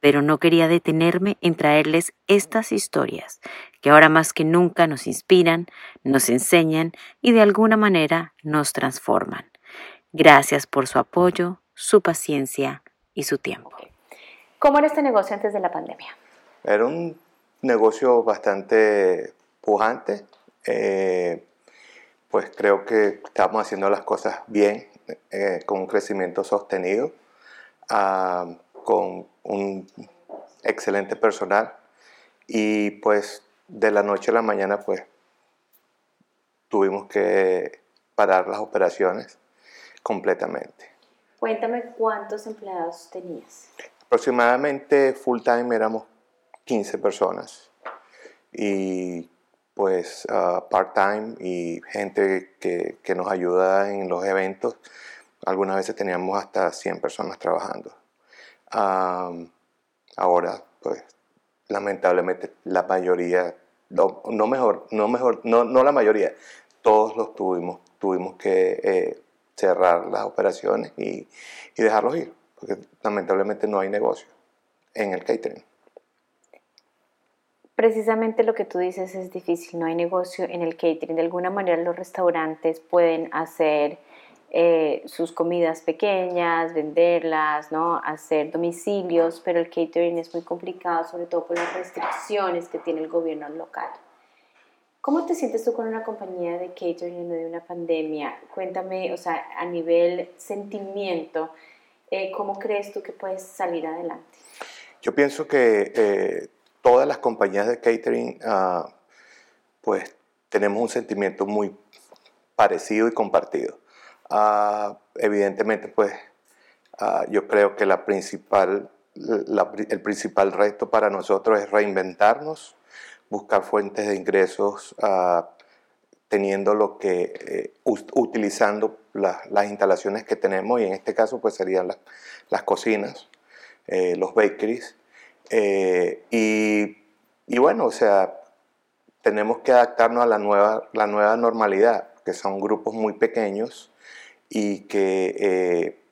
pero no quería detenerme en traerles estas historias que ahora más que nunca nos inspiran, nos enseñan y de alguna manera nos transforman. Gracias por su apoyo, su paciencia y su tiempo. ¿Cómo era este negocio antes de la pandemia? Era un negocio bastante pujante. Eh, pues creo que estamos haciendo las cosas bien, eh, con un crecimiento sostenido, ah, con un excelente personal y pues de la noche a la mañana pues tuvimos que parar las operaciones completamente. Cuéntame cuántos empleados tenías. Aproximadamente full time éramos 15 personas y pues uh, part time y gente que, que, nos ayuda en los eventos. Algunas veces teníamos hasta 100 personas trabajando. Um, ahora, pues lamentablemente la mayoría, no, mejor, no mejor, no, no, la mayoría, todos los tuvimos, tuvimos que eh, cerrar las operaciones y, y dejarlos ir, porque lamentablemente no hay negocio en el catering. Precisamente lo que tú dices es difícil, no hay negocio en el catering. De alguna manera los restaurantes pueden hacer eh, sus comidas pequeñas, venderlas, ¿no? hacer domicilios, pero el catering es muy complicado, sobre todo por las restricciones que tiene el gobierno local. ¿Cómo te sientes tú con una compañía de catering en medio de una pandemia? Cuéntame, o sea, a nivel sentimiento, eh, ¿cómo crees tú que puedes salir adelante? Yo pienso que eh, todas las compañías de catering, uh, pues tenemos un sentimiento muy parecido y compartido. Uh, evidentemente, pues uh, yo creo que la principal, la, el principal reto para nosotros es reinventarnos, buscar fuentes de ingresos teniendo lo que, eh, utilizando la, las instalaciones que tenemos y en este caso pues serían la, las cocinas, eh, los bakeries, eh, y, y, bueno, o sea, tenemos que adaptarnos a la nueva, la nueva normalidad, que son grupos muy pequeños y que, eh,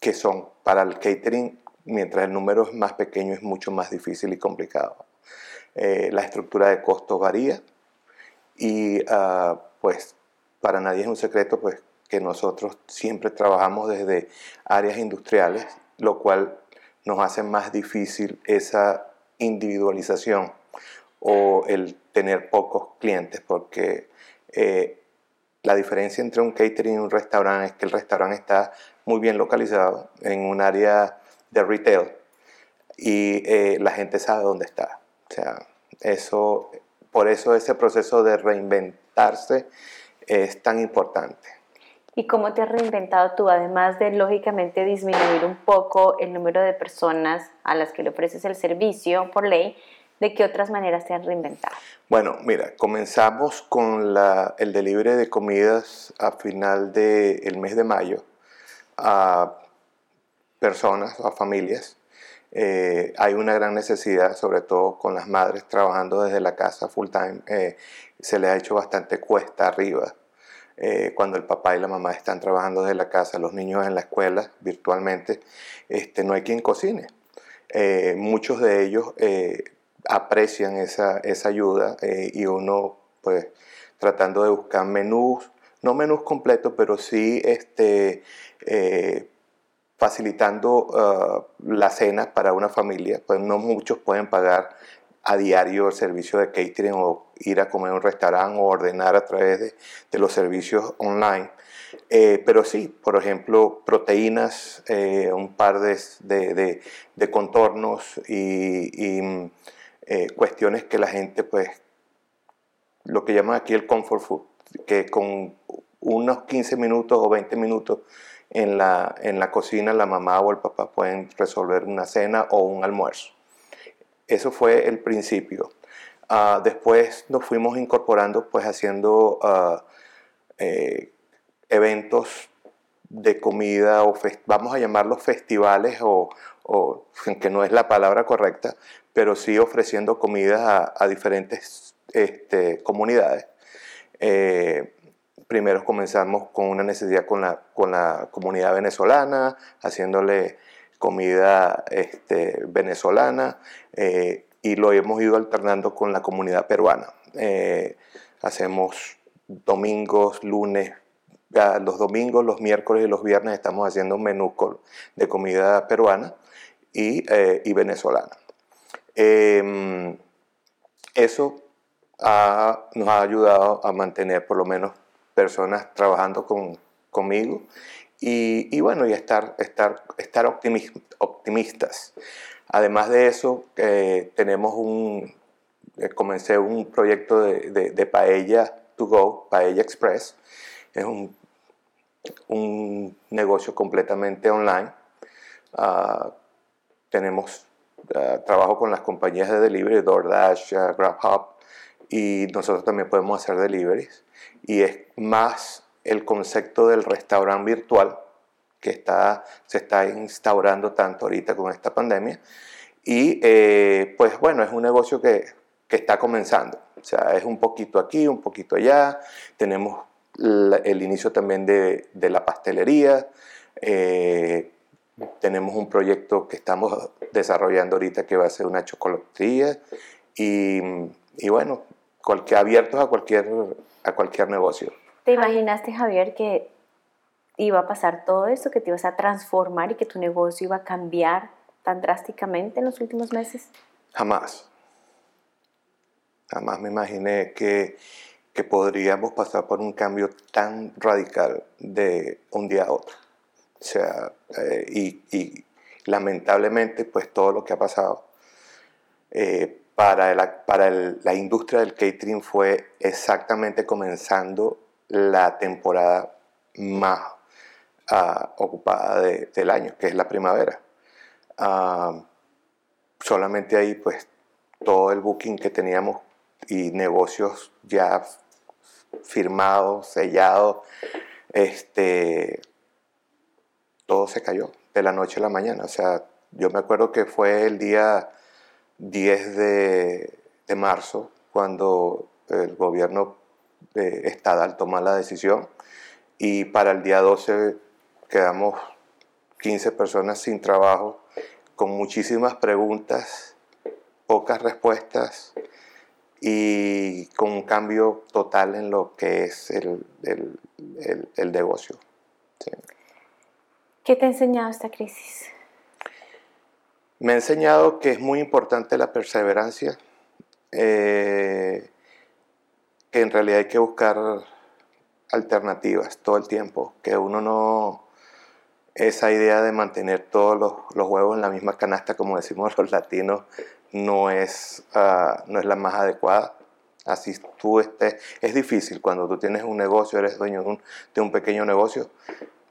que son para el catering, mientras el número es más pequeño, es mucho más difícil y complicado. Eh, la estructura de costos varía y uh, pues para nadie es un secreto pues que nosotros siempre trabajamos desde áreas industriales, lo cual nos hace más difícil esa individualización o el tener pocos clientes, porque eh, la diferencia entre un catering y un restaurante es que el restaurante está muy bien localizado en un área de retail y eh, la gente sabe dónde está. O sea, eso, por eso ese proceso de reinventarse es tan importante. ¿Y cómo te has reinventado tú, además de lógicamente disminuir un poco el número de personas a las que le ofreces el servicio por ley? ¿De qué otras maneras te has reinventado? Bueno, mira, comenzamos con la, el delivery de comidas a final del mes de mayo a personas, a familias. Eh, hay una gran necesidad, sobre todo con las madres trabajando desde la casa full time. Eh, se les ha hecho bastante cuesta arriba eh, cuando el papá y la mamá están trabajando desde la casa, los niños en la escuela virtualmente, este, no hay quien cocine. Muchos de ellos aprecian esa, esa ayuda y uno, pues, tratando de buscar menús, no menús completos, pero sí este, facilitando uh, la cena para una familia, pues no muchos pueden pagar a diario el servicio de catering o ir a comer a un restaurante o ordenar a través de, de los servicios online. Eh, pero sí, por ejemplo, proteínas, eh, un par de, de, de contornos y eh, cuestiones que la gente, pues, lo que llaman aquí el comfort food, que con unos 15 minutos o 20 minutos en la, en la cocina la mamá o el papá pueden resolver una cena o un almuerzo. eso fue el principio. Ah, después nos fuimos incorporando, pues haciendo ah, eh, eventos de comida, o vamos a llamarlos festivales, o, que no es la palabra correcta, pero sí ofreciendo comida a, diferentes este, comunidades. Eh, primero comenzamos con una necesidad con la, con la comunidad venezolana, haciéndole comida este, venezolana eh, y lo hemos ido alternando con la comunidad peruana. Eh, hacemos domingos, lunes, los domingos, los miércoles y los viernes estamos haciendo un menú de comida peruana y, eh, venezolana. Em, eso nos ha ayudado a mantener por lo menos personas trabajando con, conmigo y, bueno, y estar, estar, estar optimistas. Además de eso, eh, tenemos un, eh, comencé un proyecto de, de, Paella to Go, Paella Express. Es un, un negocio completamente online. Ah, tenemos ah, trabajo con las compañías de delivery, DoorDash, uh, GrabHub, y nosotros también podemos hacer deliveries. Y es más el concepto del restaurante virtual que está, se está instaurando tanto ahorita con esta pandemia. Y eh, pues bueno, es un negocio que, que, está comenzando. O sea, es un poquito aquí, un poquito allá. Tenemos el inicio también de, de la pastelería. Eh, tenemos un proyecto que estamos desarrollando ahorita que va a ser una chocolatería. Y, y bueno, cualquier, abiertos a cualquier, a cualquier negocio. ¿Te imaginaste, Javier, que iba a pasar todo esto, que te ibas a transformar y que tu negocio iba a cambiar tan drásticamente en los últimos meses? Jamás. Jamás me imaginé que, que podríamos pasar por un cambio tan radical de un día a otro. O sea, eh, y, y, lamentablemente, pues todo lo que ha pasado eh, para, la, para la industria del catering fue exactamente comenzando la temporada más ah, ocupada del año, que es la primavera. Ah, solamente ahí, pues, todo el booking que teníamos y negocios ya firmados, sellados, este, todo se cayó de la noche a la mañana. O sea, yo me acuerdo que fue el día 10 de, de marzo cuando el gobierno eh, estatal tomar la decisión y para el día 12 quedamos 15 personas sin trabajo, con muchísimas preguntas, pocas respuestas y con un cambio total en lo que es el, el, el, negocio. ¿Qué te ha enseñado esta crisis? Me ha enseñado que es muy importante la perseverancia, eh, que en realidad hay que buscar alternativas todo el tiempo, que uno no, esa idea de mantener todos los, huevos en la misma canasta, como decimos los latinos, no es, ah, no es la más adecuada. Así tú estés, es difícil cuando tú tienes un negocio, eres dueño de un, de un pequeño negocio,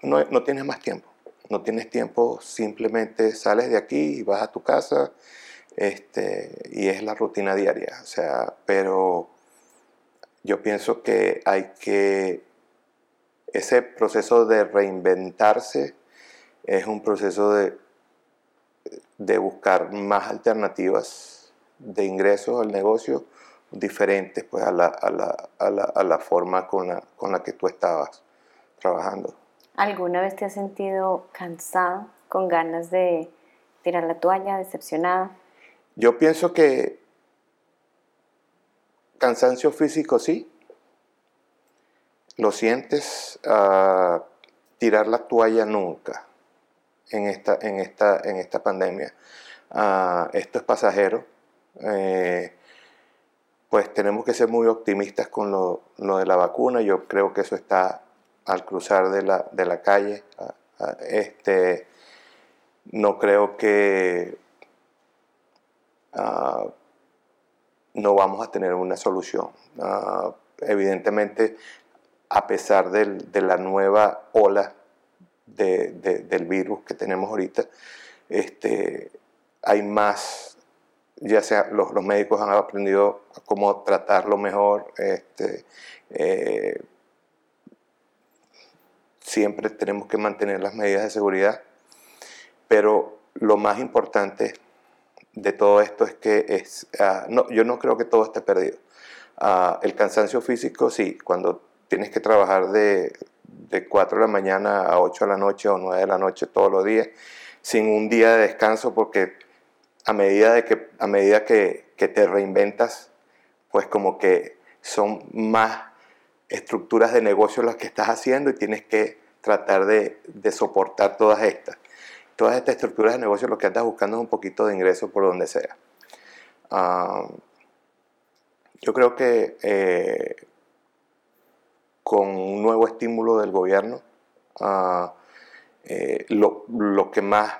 no, no, tienes más tiempo. No tienes tiempo, simplemente sales de aquí y vas a tu casa este, y es la rutina diaria. O sea, pero yo pienso que hay que, ese proceso de reinventarse es un proceso de, de buscar más alternativas de ingresos al negocio diferentes pues, a, la, a, la, a, la, a la forma con la, con la que tú estabas trabajando. ¿Alguna vez te has sentido cansado, con ganas de tirar la toalla, decepcionado? Yo pienso que Cansancio físico sí. Lo sientes a tirar la toalla nunca en esta, en esta, en esta pandemia. Ah, esto es pasajero. Eh, pues tenemos que ser muy optimistas con lo, de la vacuna. Yo creo que eso está al cruzar de la, de la calle. Ah, ah, este, no creo que no vamos a tener una solución. Evidentemente, a pesar de la nueva ola del virus que tenemos ahorita, este, hay más ya sea los, los, médicos han aprendido cómo tratarlo mejor. Este, eh, siempre tenemos que mantener las medidas de seguridad, pero lo más importante de todo esto es que es, ah, no, yo no creo que todo esté perdido. Uh, el cansancio físico, sí, cuando tienes que trabajar de, de 4 de la mañana a 8 de la noche o 9 de la noche todos los días, sin un día de descanso, porque a medida, de que, a medida que, que te reinventas, pues como que son más estructuras de negocio las que estás haciendo y tienes que tratar de, de soportar todas estas todas estas estructuras de negocio lo que andas buscando es un poquito de ingreso por donde sea. Ah, yo creo que eh, con un nuevo estímulo del gobierno, ah, eh, lo, que más,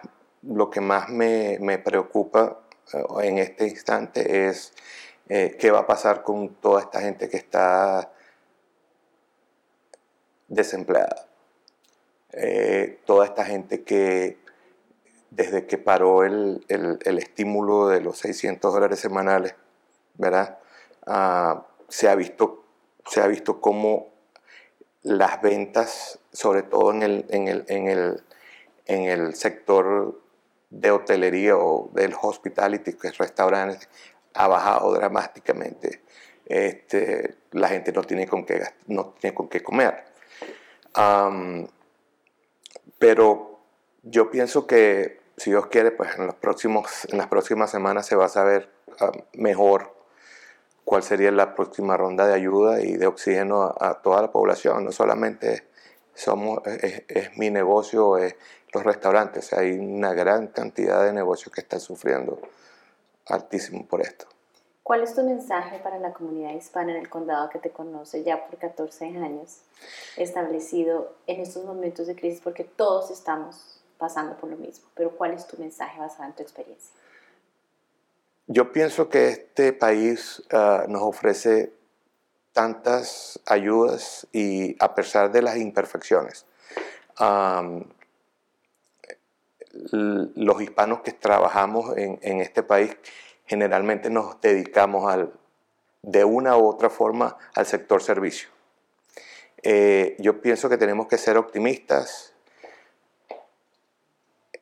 lo que más me, me preocupa eh, en este instante es qué va a pasar con toda esta gente que está desempleada. toda esta gente que desde que paró el, estímulo de los 600 dólares semanales, ¿verdad? Ah, se, ha visto, se ha visto cómo las ventas, sobre todo en el, en el, en el, en el sector de hotelería o del hospitality, que es restaurantes, ha bajado dramáticamente. Este, la gente no tiene con qué, no tiene con qué comer. pero yo pienso que si Dios quiere, pues en, los próximos, en las próximas semanas se va a saber mejor cuál sería la próxima ronda de ayuda y de oxígeno a, toda la población. No solamente somos, es, mi negocio, es los restaurantes. Hay una gran cantidad de negocios que están sufriendo altísimo por esto. ¿Cuál es tu mensaje para la comunidad hispana en el condado que te conoce ya por 14 años, establecido en estos momentos de crisis? Porque todos estamos pasando por lo mismo, pero ¿cuál es tu mensaje basado en tu experiencia? Yo pienso que este país ah, nos ofrece tantas ayudas y a pesar de las imperfecciones, los hispanos que trabajamos en, este país generalmente nos dedicamos al, de una u otra forma al sector servicio. Eh, yo pienso que tenemos que ser optimistas,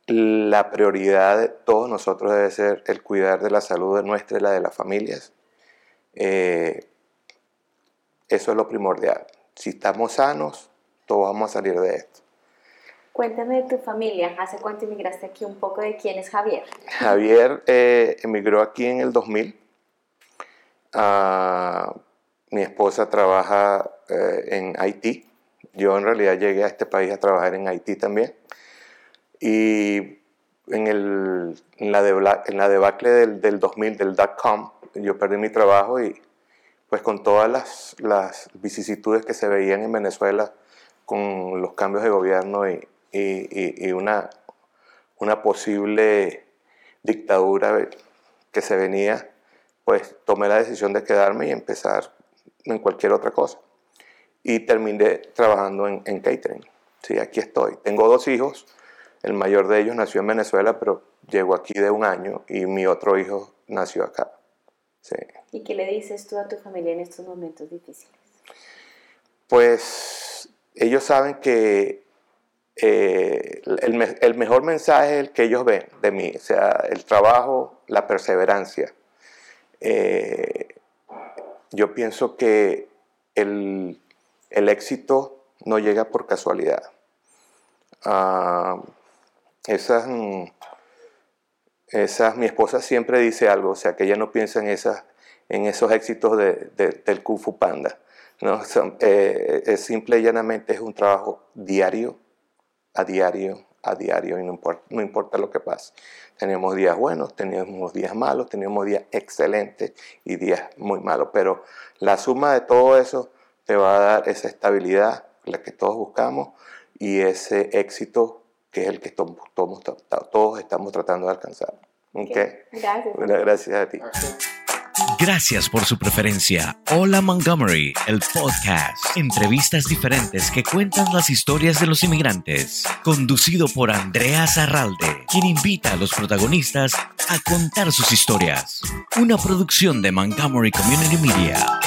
la prioridad de todos nosotros debe ser el cuidar de la salud de nuestra y la de las familias. Eh, eso es lo primordial. Si estamos sanos, todos vamos a salir de esto. Cuéntame de tu familia. ¿Hace cuánto emigraste aquí? Un poco de quién es Javier. Javier eh, emigró aquí en el 2000. Ah, mi esposa trabaja eh, en Haití. Yo en realidad llegué a este país a trabajar en Haití también. Y en, el, en, la, en la debacle del, del 2000, del dot-com, yo perdí mi trabajo y pues con todas las, las, vicisitudes que se veían en Venezuela con los cambios de gobierno y, y, y una, una posible dictadura que se venía, pues tomé la decisión de quedarme y empezar en cualquier otra cosa. Y terminé trabajando en, en catering. Sí, aquí estoy. Tengo dos hijos el mayor de ellos nació en Venezuela, pero llegó aquí de un año y mi otro hijo nació acá. ¿Y qué le dices tú a tu familia en estos momentos difíciles? Pues ellos saben que eh, el, mejor mensaje es el que ellos ven de mí, o sea, el trabajo, la perseverancia. Eh, yo pienso que el, éxito no llega por casualidad. Ah, esas, mm, esas, mi esposa siempre dice algo, o sea, que ella no piensa en, esas, en esos éxitos de, del Kung Fu Panda. ¿no? Eh, es simple y llanamente es un trabajo diario, a diario, a diario, y no importa, no importa lo que pase. Tenemos días buenos, tenemos días malos, tenemos días excelentes y días muy malos, pero la suma de todo eso te va a dar esa estabilidad, la que todos buscamos, y ese éxito que es el que todos, todos, estamos tratando de alcanzar. Okay. Gracias. gracias a ti. Gracias por su preferencia. Hola Montgomery, el podcast. Entrevistas diferentes que cuentan las historias de los inmigrantes. Conducido por Andrea Zarralde, quien invita a los protagonistas a contar sus historias. Una producción de Montgomery Community Media.